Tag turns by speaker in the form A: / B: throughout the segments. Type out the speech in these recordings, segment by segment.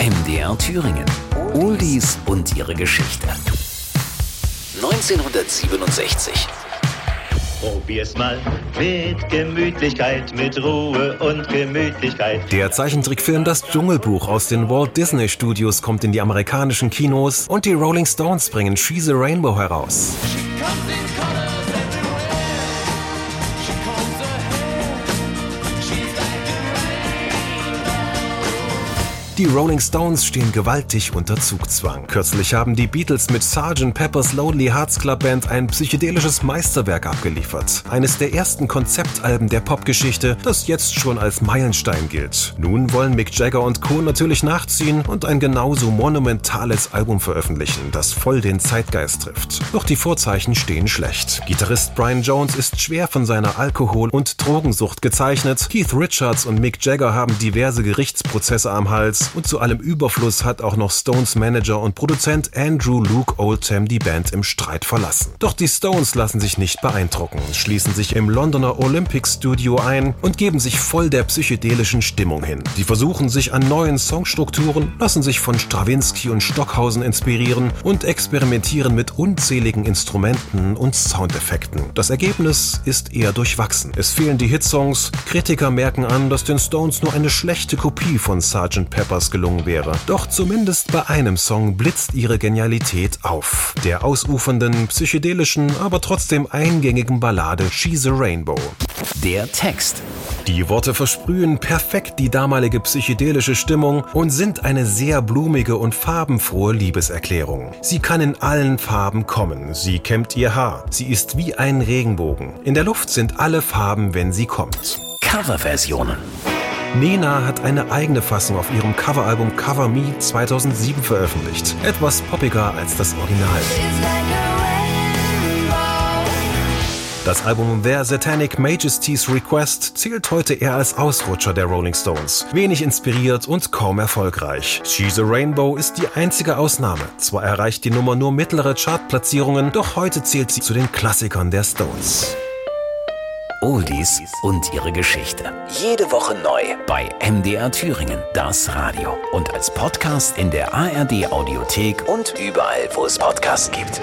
A: MDR Thüringen. Oldies und ihre Geschichte. 1967.
B: Probier's mal mit Gemütlichkeit, mit Ruhe und Gemütlichkeit.
C: Der Zeichentrickfilm Das Dschungelbuch aus den Walt Disney Studios kommt in die amerikanischen Kinos und die Rolling Stones bringen She's a Rainbow heraus. Die Rolling Stones stehen gewaltig unter Zugzwang. Kürzlich haben die Beatles mit Sgt. Pepper's Lonely Hearts Club Band ein psychedelisches Meisterwerk abgeliefert. Eines der ersten Konzeptalben der Popgeschichte, das jetzt schon als Meilenstein gilt. Nun wollen Mick Jagger und Co. natürlich nachziehen und ein genauso monumentales Album veröffentlichen, das voll den Zeitgeist trifft. Doch die Vorzeichen stehen schlecht. Gitarrist Brian Jones ist schwer von seiner Alkohol- und Drogensucht gezeichnet. Keith Richards und Mick Jagger haben diverse Gerichtsprozesse am Hals und zu allem Überfluss hat auch noch Stones Manager und Produzent Andrew Luke Oldham die Band im Streit verlassen. Doch die Stones lassen sich nicht beeindrucken, schließen sich im Londoner Olympic Studio ein und geben sich voll der psychedelischen Stimmung hin. Sie versuchen sich an neuen Songstrukturen, lassen sich von Stravinsky und Stockhausen inspirieren und experimentieren mit unzähligen Instrumenten und Soundeffekten. Das Ergebnis ist eher durchwachsen. Es fehlen die Hitsongs, Kritiker merken an, dass den Stones nur eine schlechte Kopie von Sgt. Pepper Peppers gelungen wäre. Doch zumindest bei einem Song blitzt ihre Genialität auf. Der ausufernden, psychedelischen, aber trotzdem eingängigen Ballade She's a Rainbow.
A: Der Text.
C: Die Worte versprühen perfekt die damalige psychedelische Stimmung und sind eine sehr blumige und farbenfrohe Liebeserklärung. Sie kann in allen Farben kommen. Sie kämmt ihr Haar. Sie ist wie ein Regenbogen. In der Luft sind alle Farben, wenn sie kommt.
A: Coverversionen.
C: Nena hat eine eigene Fassung auf ihrem Coveralbum Cover Me 2007 veröffentlicht. Etwas poppiger als das Original. Das Album Their Satanic Majesty's Request zählt heute eher als Ausrutscher der Rolling Stones. Wenig inspiriert und kaum erfolgreich. She's a Rainbow ist die einzige Ausnahme. Zwar erreicht die Nummer nur mittlere Chartplatzierungen, doch heute zählt sie zu den Klassikern der Stones.
A: Oldies und ihre Geschichte. Jede Woche neu bei MDR Thüringen, das Radio. Und als Podcast in der ARD Audiothek und überall, wo es Podcasts gibt.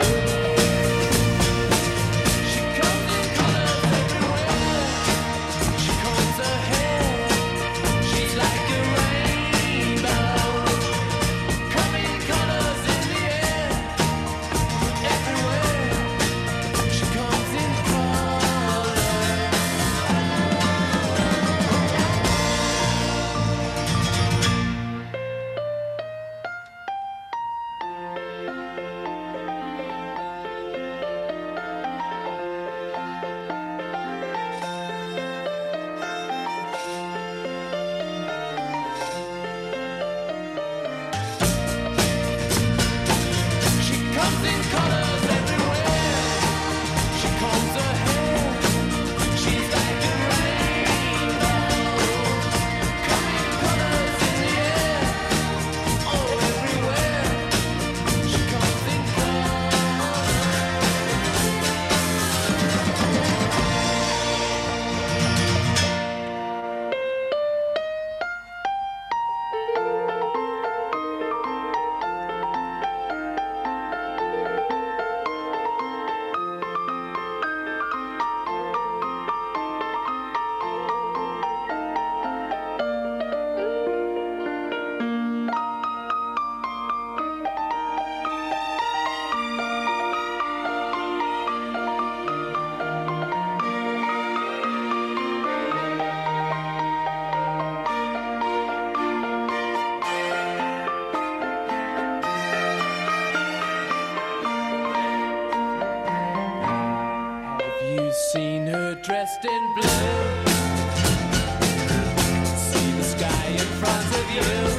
D: You.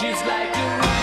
D: She's like a